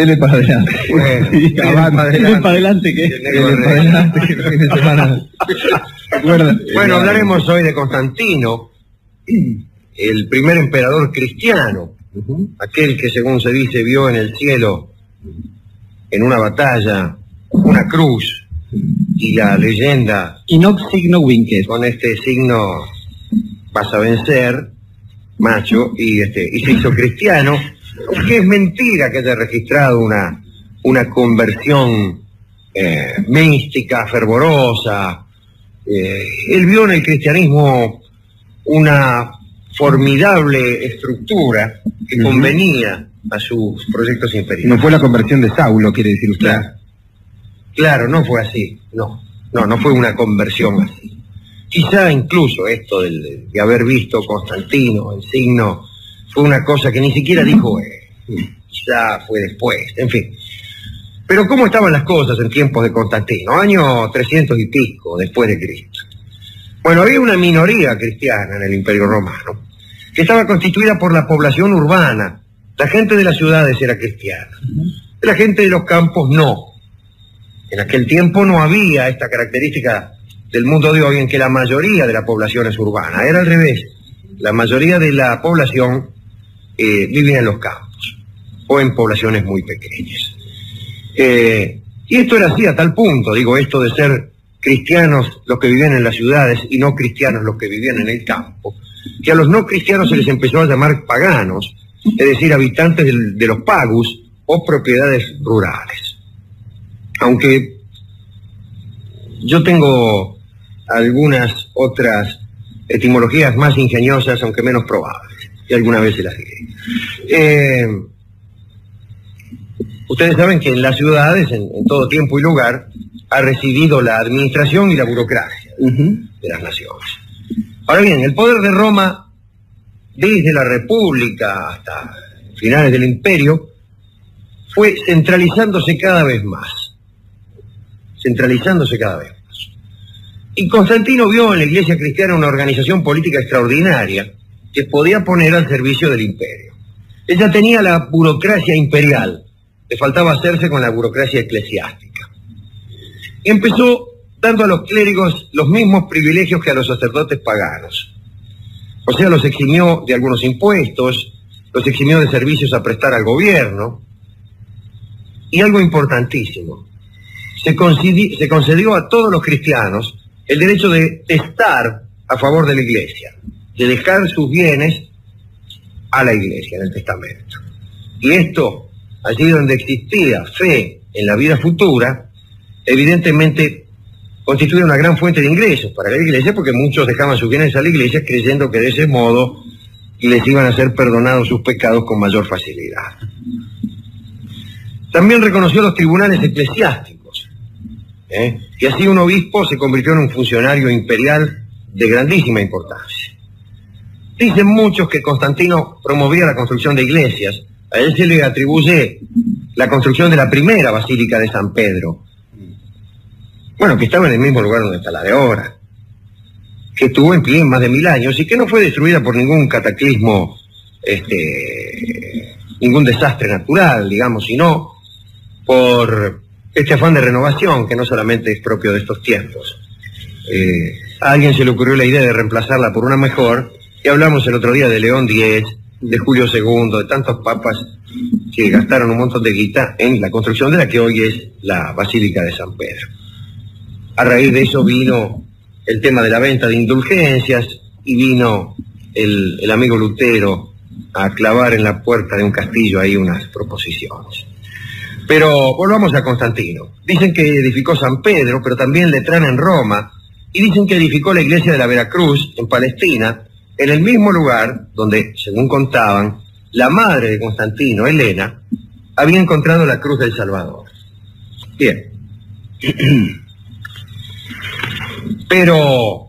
Dele para adelante. Bueno, Sí, para adelante. para adelante que. Dele para de- adelante que el fin de semana. Bueno, hablaremos hoy de Constantino, el primer emperador cristiano, aquel que según se dice vio en el cielo, en una batalla, una cruz y la leyenda Inox signo Winkes. con este signo vas a vencer, macho, y este y se hizo cristiano, que es mentira que haya registrado una, una conversión eh, mística, fervorosa. Eh, él vio en el cristianismo una formidable estructura que convenía a sus proyectos imperiales. No fue la conversión de Saulo, quiere decir usted. Claro. Claro, no fue así. No, no, no fue una conversión así. Quizá incluso esto del- de, haber visto Constantino en signo fue una cosa que ni siquiera dijo él. Quizá fue después, en fin. Pero ¿cómo estaban las cosas en tiempos de Constantino? Año 300 y pico después de Cristo. Bueno, había una minoría cristiana en el Imperio Romano que estaba constituida por la población urbana. La gente de las ciudades era cristiana. La gente de los campos no. En aquel tiempo no había esta característica del mundo de hoy en que la mayoría de la población es urbana. Era al revés. La mayoría de la población eh, vivía en los campos o en poblaciones muy pequeñas. Eh, y esto era así a tal punto, digo, esto de ser cristianos los que vivían en las ciudades y no cristianos los que vivían en el campo, que a los no cristianos se les empezó a llamar paganos, es decir, habitantes de los pagus o propiedades rurales. Aunque yo tengo algunas otras etimologías más ingeniosas, aunque menos probables, y alguna vez se las diré. Eh, ustedes saben que en las ciudades, en, en todo tiempo y lugar, ha residido la administración y la burocracia de las naciones. Ahora bien, el poder de Roma, desde la República hasta finales del Imperio, fue centralizándose cada vez más. Centralizándose cada vez más. Y Constantino vio en la Iglesia cristiana una organización política extraordinaria que podía poner al servicio del imperio. Ella tenía la burocracia imperial, le faltaba hacerse con la burocracia eclesiástica. Empezó dando a los clérigos los mismos privilegios que a los sacerdotes paganos. O sea, los eximió de algunos impuestos, los eximió de servicios a prestar al gobierno. Y algo importantísimo, se concedió a todos los cristianos el derecho de testar a favor de la iglesia, de dejar sus bienes a la iglesia en el testamento. Y esto, allí donde existía fe en la vida futura, evidentemente constituye una gran fuente de ingresos para la iglesia porque muchos dejaban sus bienes a la iglesia creyendo que de ese modo les iban a ser perdonados sus pecados con mayor facilidad. También reconoció los tribunales eclesiásticos, ¿eh? y así un obispo se convirtió en un funcionario imperial de grandísima importancia. Dicen muchos que Constantino promovía la construcción de iglesias, a él se le atribuye la construcción de la primera basílica de San Pedro, bueno, que estaba en el mismo lugar donde está la de ahora, que estuvo en pie más de mil años y que no fue destruida por ningún cataclismo, este, ningún desastre natural, digamos, sino por este afán de renovación que no solamente es propio de estos tiempos. Eh, a alguien se le ocurrió la idea de reemplazarla por una mejor, y hablamos el otro día de León X, de Julio II, de tantos papas que gastaron un montón de guita en la construcción de la que hoy es la Basílica de San Pedro. A raíz de eso vino el tema de la venta de indulgencias y vino el, el amigo Lutero a clavar en la puerta de un castillo ahí unas proposiciones. Pero volvamos a Constantino. Dicen que edificó San Pedro, pero también Letrán en Roma, y dicen que edificó la iglesia de la Veracruz en Palestina, en el mismo lugar donde, según contaban, la madre de Constantino, Elena, había encontrado la cruz del Salvador. Bien. Pero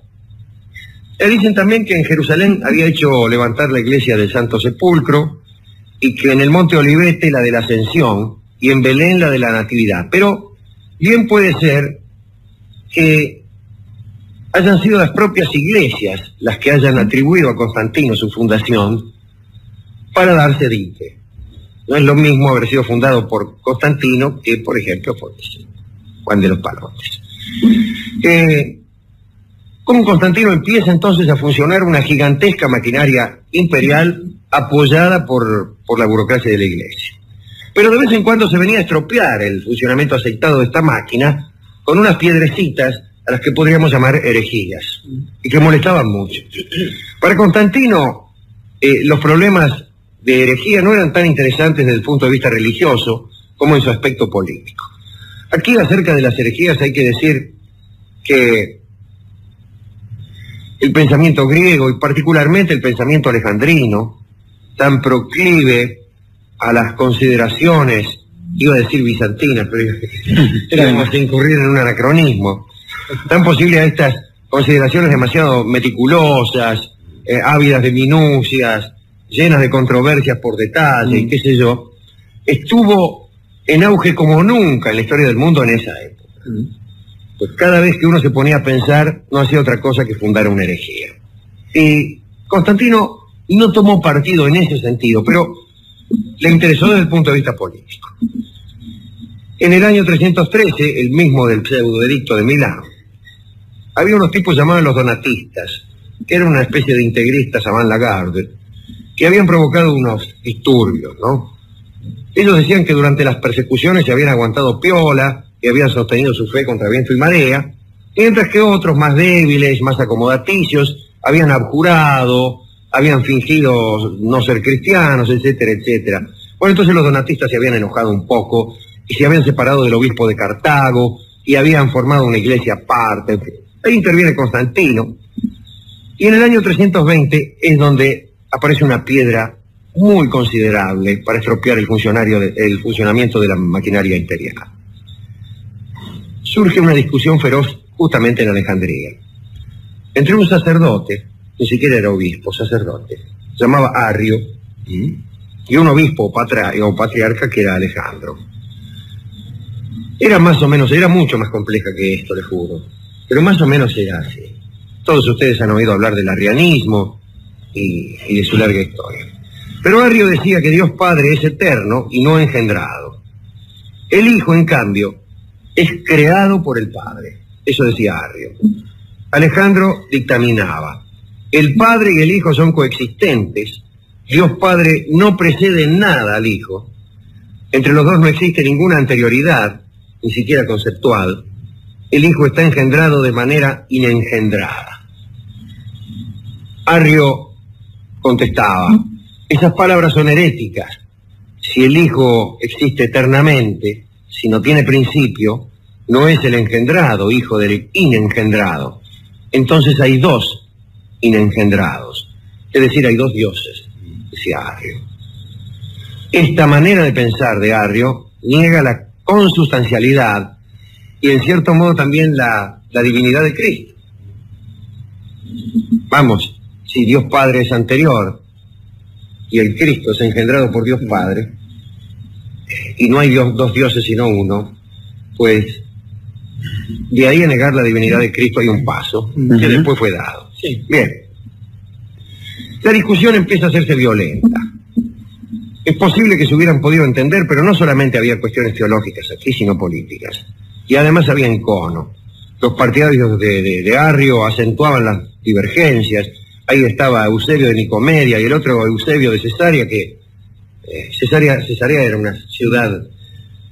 eh, dicen también que en Jerusalén había hecho levantar la iglesia del Santo Sepulcro y que en el Monte Olivete la de la Ascensión y en Belén la de la Natividad. Pero bien puede ser que hayan sido las propias iglesias las que hayan atribuido a Constantino su fundación para darse dite. No es lo mismo haber sido fundado por Constantino que, por ejemplo, por Juan de los Palotes. Eh, con Constantino empieza entonces a funcionar una gigantesca maquinaria imperial apoyada por, por la burocracia de la iglesia. Pero de vez en cuando se venía a estropear el funcionamiento aceptado de esta máquina con unas piedrecitas a las que podríamos llamar herejías y que molestaban mucho. Para Constantino, eh, los problemas de herejía no eran tan interesantes desde el punto de vista religioso como en su aspecto político. Aquí acerca de las herejías hay que decir que el pensamiento griego y particularmente el pensamiento alejandrino, tan proclive a las consideraciones, iba a decir bizantinas, pero íbamos a incurrir en un anacronismo, tan posible a estas consideraciones demasiado meticulosas, eh, ávidas de minucias, llenas de controversias por detalle, y qué sé yo, estuvo en auge como nunca en la historia del mundo en esa época. Pues cada vez que uno se ponía a pensar, no hacía otra cosa que fundar una herejía. Y Constantino no tomó partido en ese sentido, pero le interesó desde el punto de vista político. En el año 313, el mismo del pseudo edicto de Milán, había unos tipos llamados los donatistas, que eran una especie de integristas a Van Lagarde, que habían provocado unos disturbios, ¿no? Ellos decían que durante las persecuciones se habían aguantado piola, y habían sostenido su fe contra viento y marea, mientras que otros más débiles, más acomodaticios, habían abjurado, habían fingido no ser cristianos, etcétera, etcétera. Bueno, entonces los donatistas se habían enojado un poco y se habían separado del obispo de Cartago y habían formado una iglesia aparte. Ahí interviene Constantino. Y en el año 320 es donde aparece una piedra muy considerable para estropear el, funcionario el funcionamiento de la maquinaria imperial. Surge una discusión feroz justamente en Alejandría, entre un sacerdote, ni siquiera era obispo, sacerdote, llamaba Arrio, y un obispo o patriarca que era Alejandro. Era más o menos, era mucho más compleja que esto, le juro, pero más o menos era así. Todos ustedes han oído hablar del arrianismo y, de su larga historia. Pero Arrio decía que Dios Padre es eterno y no engendrado. El Hijo, en cambio, es creado por el Padre. Eso decía Arrio. Alejandro dictaminaba. El Padre y el Hijo son coexistentes. Dios Padre no precede nada al Hijo. Entre los dos no existe ninguna anterioridad, ni siquiera conceptual. El Hijo está engendrado de manera inengendrada. Arrio contestaba, esas palabras son heréticas. Si el Hijo existe eternamente, si no tiene principio, no es el engendrado, hijo del inengendrado. Entonces hay dos inengendrados. Es decir, hay dos dioses, decía Arrio. Esta manera de pensar de Arrio niega la consustancialidad y en cierto modo también la, la divinidad de Cristo. Vamos, si Dios Padre es anterior y el Cristo es engendrado por Dios Padre, y no hay Dios, dos dioses sino uno, pues de ahí a negar la divinidad de Cristo hay un paso que después fue dado. Bien. La discusión empieza a hacerse violenta. Es posible que se hubieran podido entender, pero no solamente había cuestiones teológicas aquí, sino políticas. Y además había encono. Los partidarios de, de Arrio acentuaban las divergencias, ahí estaba Eusebio de Nicomedia y el otro Eusebio de Cesarea, que eh, Cesarea, era una ciudad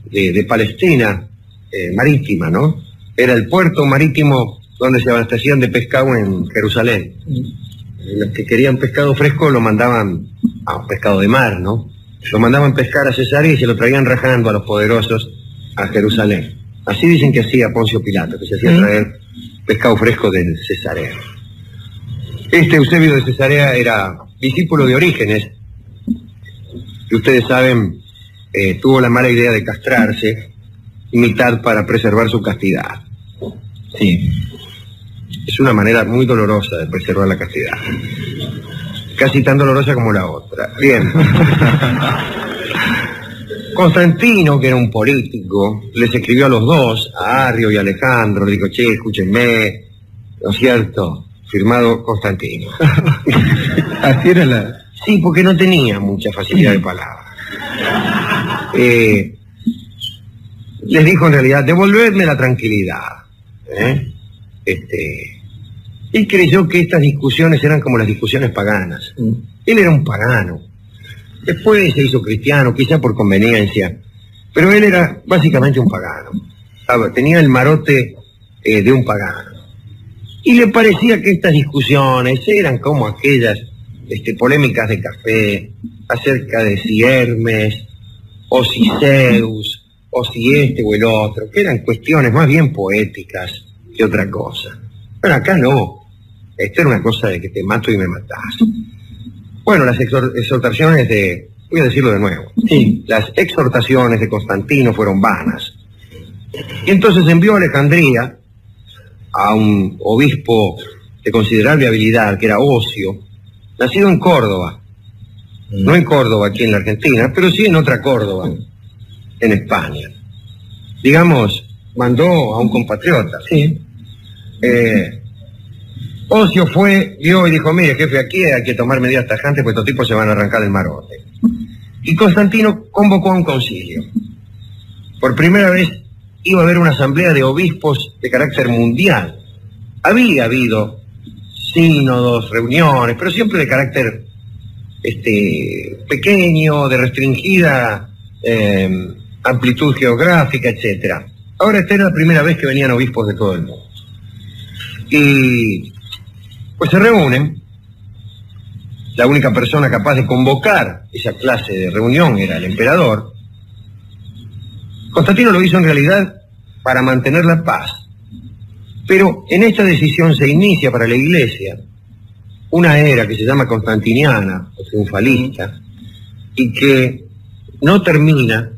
de, Palestina eh, marítima, ¿no? Era el puerto marítimo donde se abastecían de pescado en Jerusalén. Los que querían pescado fresco lo mandaban a pescado de mar, ¿no? Lo mandaban pescar a Cesarea y se lo traían rajando a los poderosos a Jerusalén. Así dicen que hacía Poncio Pilato, que se hacía traer pescado fresco de Cesarea. Este Eusebio de Cesarea era discípulo de Orígenes, que ustedes saben, eh, tuvo la mala idea de castrarse, mitad para preservar su castidad. Sí. Es una manera muy dolorosa de preservar la castidad. Casi tan dolorosa como la otra. Bien. Constantino, que era un político, les escribió a los dos, a Arrio y a Alejandro, le dijo, che, escúchenme, ¿no es cierto? firmado Constantino. Así era la... Sí, porque no tenía mucha facilidad de palabra. Eh, les dijo en realidad, devolvedme la tranquilidad. ¿eh? Este, y creyó que estas discusiones eran como las discusiones paganas. Él era un pagano. Después se hizo cristiano, quizá por conveniencia, pero él era básicamente un pagano. Tenía el marote eh, de un pagano. Y le parecía que estas discusiones eran como aquellas este, polémicas de café acerca de si Hermes, o si Zeus, o si este o el otro, que eran cuestiones más bien poéticas que otra cosa. Pero acá no. Esto era una cosa de que te mato y me matás. Bueno, las exhor- exhortaciones de, voy a decirlo de nuevo, Sí. las exhortaciones de Constantino fueron vanas. Y entonces envió a Alejandría a un obispo de considerable habilidad, que era Ocio, nacido en Córdoba. No en Córdoba, aquí en la Argentina, pero sí en otra Córdoba, en España. Digamos, mandó a un compatriota. Sí. Eh, Ocio fue, vio y dijo, mire, jefe, aquí hay que tomar medidas tajantes, pues estos tipos se van a arrancar el marote. Y Constantino convocó a un concilio. Por primera vez iba a haber una asamblea de obispos de carácter mundial. Había habido sínodos, reuniones, pero siempre de carácter este, pequeño, de restringida eh, amplitud geográfica, etcétera. Ahora esta era la primera vez que venían obispos de todo el mundo. Y pues se reúnen. La única persona capaz de convocar esa clase de reunión era el emperador. Constantino lo hizo en realidad para mantener la paz. Pero en esta decisión se inicia para la iglesia una era que se llama constantiniana o triunfalista y que no termina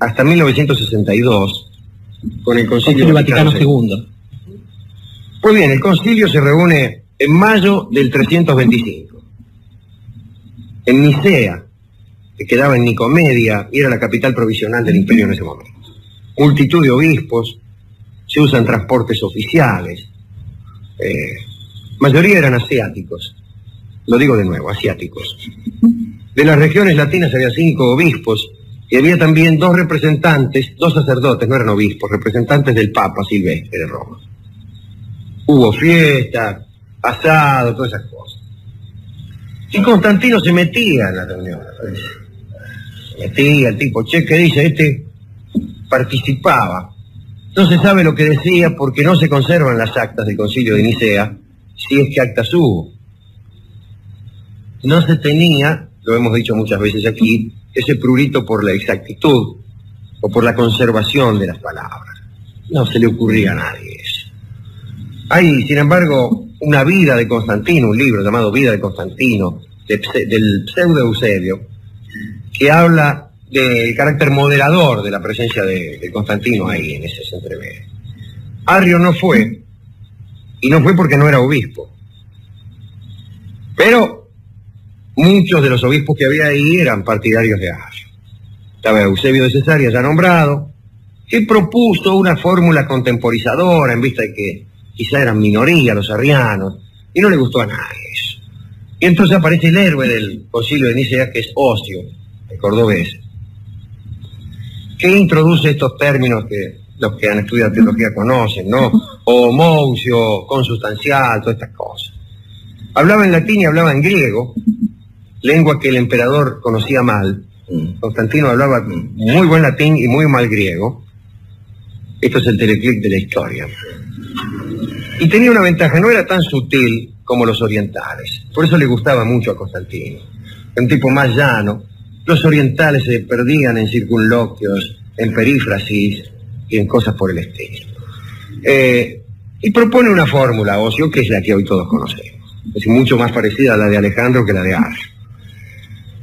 hasta 1962 con el Concilio Concilio Vaticano II. II. Pues bien, el concilio se reúne en mayo del 325. En Nicea, que quedaba en Nicomedia y era la capital provisional del imperio en ese momento. Multitud de obispos, se usan transportes oficiales, eh, mayoría eran asiáticos, lo digo de nuevo, asiáticos. De las regiones latinas había cinco obispos y había también dos representantes, dos sacerdotes, no eran obispos, representantes del Papa Silvestre de Roma. Hubo fiesta, asado, todas esas cosas. Y Constantino se metía en la reunión. Se metía el tipo, che, ¿qué dice? Este participaba. No se sabe lo que decía porque no se conservan las actas del concilio de Nicea, si es que actas hubo. No se tenía, lo hemos dicho muchas veces aquí, ese prurito por la exactitud o por la conservación de las palabras. No se le ocurría a nadie eso. Hay, sin embargo, una vida de Constantino, un libro llamado Vida de Constantino, del pseudo Eusebio, que habla del carácter moderador de la presencia de, Constantino ahí en ese entrevés. Arrio no fue, y no fue porque no era obispo. Pero muchos de los obispos que había ahí eran partidarios de Arrio. Estaba Eusebio de Cesarea ya nombrado, que propuso una fórmula contemporizadora en vista de que quizá eran minoría los arrianos, y no le gustó a nadie eso. Y entonces aparece el héroe del concilio de Nicea, que es Ocio, el cordobés, que introduce estos términos que los que han estudiado teología conocen, ¿no? Homousio, consustancial, todas estas cosas. Hablaba en latín y hablaba en griego, lengua que el emperador conocía mal. Constantino hablaba muy buen latín y muy mal griego. Esto es el teleclic de la historia. Y tenía una ventaja, no era tan sutil como los orientales. Por eso le gustaba mucho a Constantino. Un tipo más llano. Los orientales se perdían en circunloquios, en perífrasis y en cosas por el estilo. Eh, y propone una fórmula, Ocio, que es la que hoy todos conocemos. Es mucho más parecida a la de Alejandro que la de Arrio.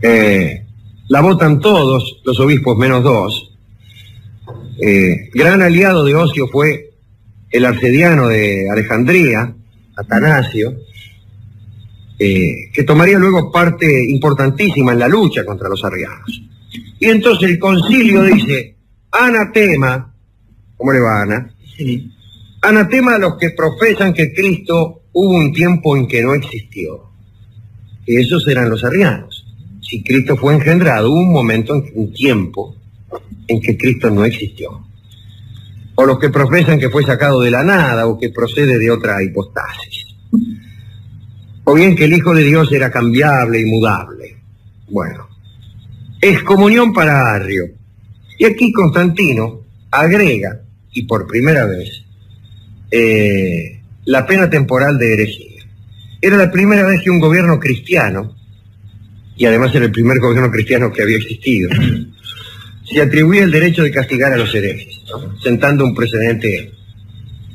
Eh, la votan todos, los obispos menos dos. Eh, gran aliado de Ocio fue el arcediano de Alejandría, Atanasio, eh, que tomaría luego parte importantísima en la lucha contra los arrianos. Y entonces el concilio dice, anatema, ¿cómo le va Ana? Anatema a los que profesan que Cristo hubo un tiempo en que no existió. Y esos eran los arrianos. si Cristo fue engendrado, hubo un momento, en- un tiempo, en que Cristo no existió. O los que profesan que fue sacado de la nada o que procede de otra hipostasis. O bien que el Hijo de Dios era cambiable y mudable. Bueno, excomunión para Arrio. Y aquí Constantino agrega, y por primera vez, eh, la pena temporal de herejía. Era la primera vez que un gobierno cristiano, y además era el primer gobierno cristiano que había existido, se atribuía el derecho de castigar a los herejes, sentando un precedente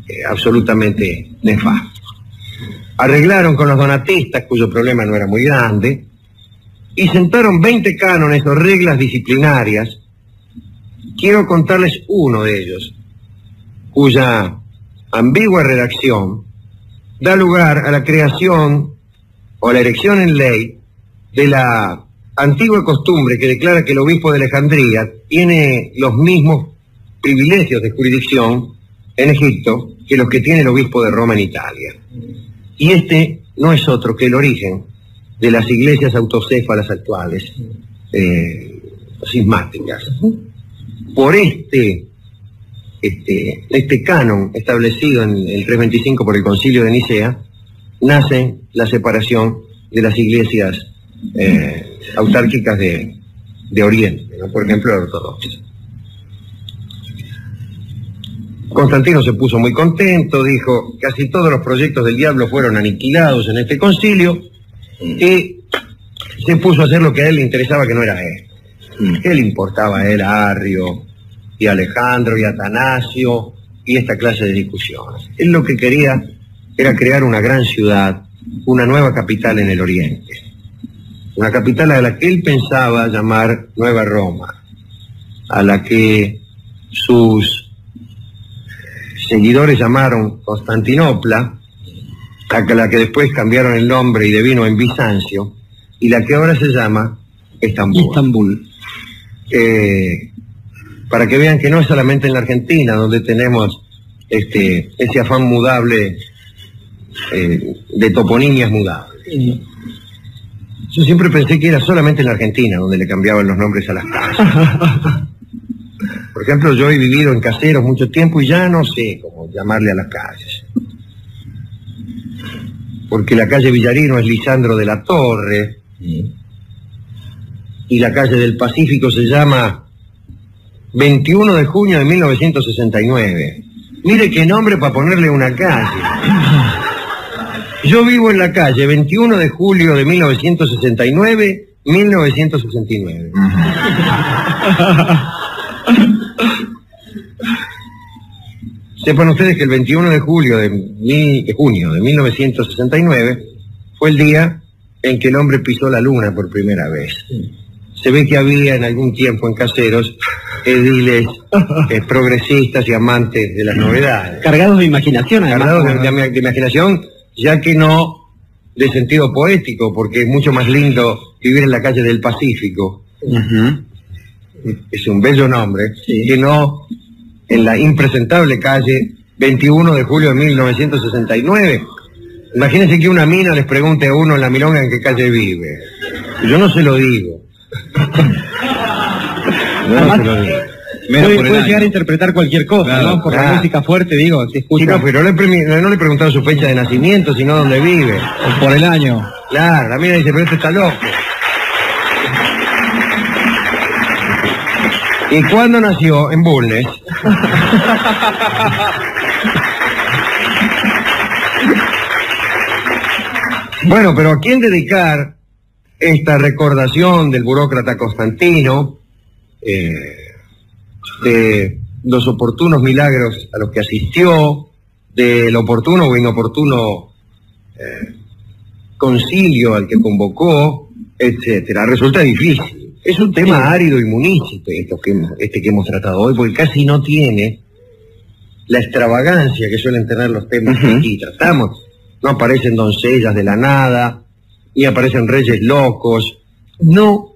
eh, absolutamente nefasto. Arreglaron con los donatistas, cuyo problema no era muy grande, y sentaron 20 cánones o reglas disciplinarias. Quiero contarles uno de ellos, cuya ambigua redacción da lugar a la creación o la erección en ley de la antigua costumbre que declara que el obispo de Alejandría tiene los mismos privilegios de jurisdicción en Egipto que los que tiene el obispo de Roma en Italia. Y este no es otro que el origen de las iglesias autocéfalas actuales, eh, cismáticas. Por este, este, este canon establecido en el 325 por el concilio de Nicea, nace la separación de las iglesias eh, autárquicas de, de Oriente, ¿no? por ejemplo, la ortodoxa. Constantino se puso muy contento, dijo, casi todos los proyectos del diablo fueron aniquilados en este concilio, y se puso a hacer lo que a él le interesaba, que no era él. ¿Qué le importaba a él, a Arrio, y a Alejandro, y a Atanasio, y esta clase de discusiones? Él lo que quería era crear una gran ciudad, una nueva capital en el Oriente. Una capital a la que él pensaba llamar Nueva Roma, a la que sus seguidores llamaron Constantinopla, a la que después cambiaron el nombre y devino en Bizancio, y la que ahora se llama Estambul. Estambul. Eh, para que vean que no es solamente en la Argentina donde tenemos este, ese afán mudable eh, de toponimias mudables. Yo siempre pensé que era solamente en la Argentina donde le cambiaban los nombres a las calles. Por ejemplo, yo he vivido en caseros mucho tiempo y ya no sé cómo llamarle a las calles. Porque la calle Villarino es Lisandro de la Torre y la calle del Pacífico se llama 21 de junio de 1969. Mire qué nombre para ponerle una calle. Yo vivo en la calle 21 de julio de 1969, 1969. Sepan ustedes que el 21 de julio de, mil- de junio de 1969 fue el día en que el hombre pisó la luna por primera vez. Se ve que había en algún tiempo en caseros ediles eh, progresistas y amantes de las novedades Cargados de imaginación, además. cargados de, como- de- de imaginación, ya que no de sentido poético, porque es mucho más lindo vivir en la calle del Pacífico, es un bello nombre, Sí. que no en la impresentable calle 21 de julio de 1969. Imagínense que una mina les pregunte a uno en la milonga en qué calle vive. Yo no se lo digo. Yo no se lo digo. Puede llegar a interpretar cualquier cosa, Claro, ¿no? Por claro. la música fuerte, digo, se Sí, escucha no, pero no le, no le he preguntado su fecha de nacimiento, sino dónde vive. por el año. Claro, la mina dice, pero este está loco. ¿Y cuándo nació? En Bulnes. bueno, pero ¿a quién dedicar esta recordación del burócrata Constantino, eh, de los oportunos milagros a los que asistió, del oportuno o inoportuno eh, concilio al que convocó, etcétera. Resulta difícil. Es un tema árido y munícipe esto que este que hemos tratado hoy, porque casi no tiene la extravagancia que suelen tener los temas que aquí tratamos. No aparecen doncellas de la nada, ni aparecen reyes locos. No,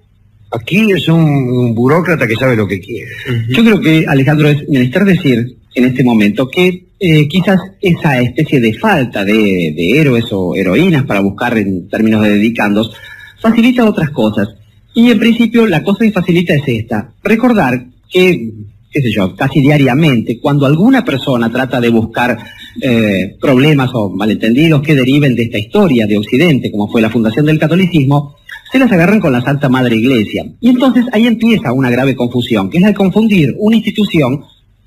aquí es un, un burócrata que sabe lo que quiere. Yo creo que, Alejandro, es menester decir en este momento que eh, quizás esa especie de falta de, de héroes o heroínas para buscar en términos de dedicandos facilita otras cosas. Y en principio la cosa que facilita es esta, recordar que, qué sé yo, casi diariamente, cuando alguna persona trata de buscar eh, problemas o malentendidos que deriven de esta historia de Occidente, como fue la fundación del catolicismo, se las agarran con la Santa Madre Iglesia. Y entonces ahí empieza una grave confusión, que es la de confundir una institución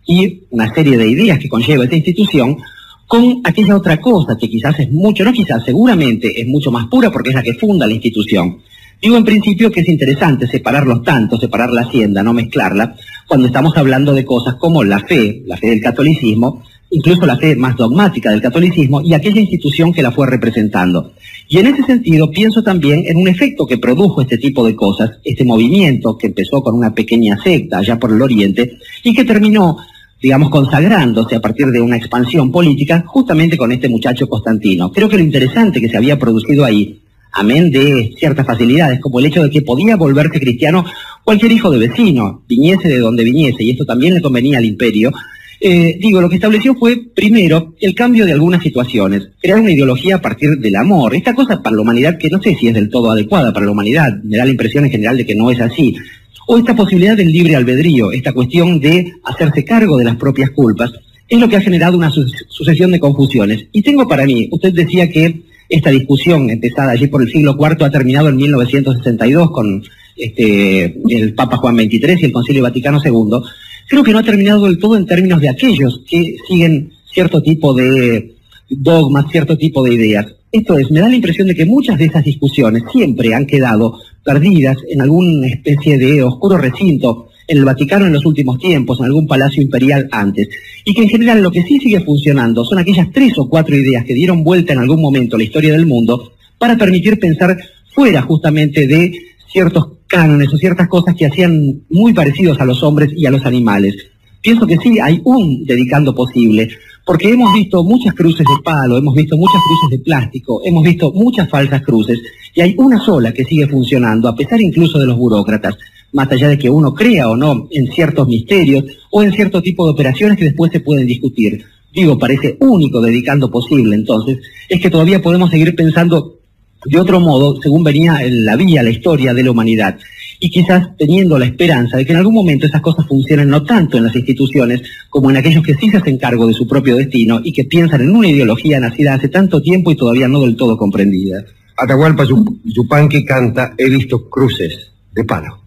y una serie de ideas que conlleva esta institución con aquella otra cosa que quizás es mucho, no quizás, seguramente es mucho más pura porque es la que funda la institución. Digo en principio que es interesante separarlos tanto, separar la hacienda, no mezclarla, cuando estamos hablando de cosas como la fe, la fe del catolicismo, incluso la fe más dogmática del catolicismo y aquella institución que la fue representando. Y en ese sentido pienso también en un efecto que produjo este tipo de cosas, este movimiento que empezó con una pequeña secta allá por el oriente y que terminó digamos, consagrándose a partir de una expansión política justamente con este muchacho Constantino. Creo que lo interesante que se había producido ahí, amén de ciertas facilidades, como el hecho de que podía volverse cristiano cualquier hijo de vecino, viniese de donde viniese, y esto también le convenía al imperio, eh, digo, lo que estableció fue, primero, el cambio de algunas situaciones, crear una ideología a partir del amor. Esta cosa para la humanidad que no sé si es del todo adecuada para la humanidad, me da la impresión en general de que no es así. O esta posibilidad del libre albedrío, esta cuestión de hacerse cargo de las propias culpas, es lo que ha generado una sucesión de confusiones. Y tengo para mí, usted decía que esta discusión empezada allí por el siglo IV ha terminado en 1962 con este, el Papa Juan XXIII y el Concilio Vaticano II creo que no ha terminado del todo en términos de aquellos que siguen cierto tipo de dogmas, cierto tipo de ideas. Esto es, me da la impresión de que muchas de esas discusiones siempre han quedado perdidas en alguna especie de oscuro recinto en el Vaticano en los últimos tiempos, en algún palacio imperial antes, y que en general lo que sí sigue funcionando son aquellas tres o cuatro ideas que dieron vuelta en algún momento a la historia del mundo para permitir pensar fuera justamente de ciertos cánones o ciertas cosas que hacían muy parecidos a los hombres y a los animales. Pienso que sí, hay un dedicando posible, porque hemos visto muchas cruces de palo, hemos visto muchas cruces de plástico, hemos visto muchas falsas cruces, y hay una sola que sigue funcionando, a pesar incluso de los burócratas, más allá de que uno crea o no en ciertos misterios o en cierto tipo de operaciones que después se pueden discutir. Digo, parece único dedicando posible, entonces, es que todavía podemos seguir pensando de otro modo, según venía la vía, la historia de la humanidad. Y quizás teniendo la esperanza de que en algún momento esas cosas funcionen no tanto en las instituciones como en aquellos que sí se hacen cargo de su propio destino y que piensan en una ideología nacida hace tanto tiempo y todavía no del todo comprendida. Atahualpa Yupanqui canta He visto cruces de palo.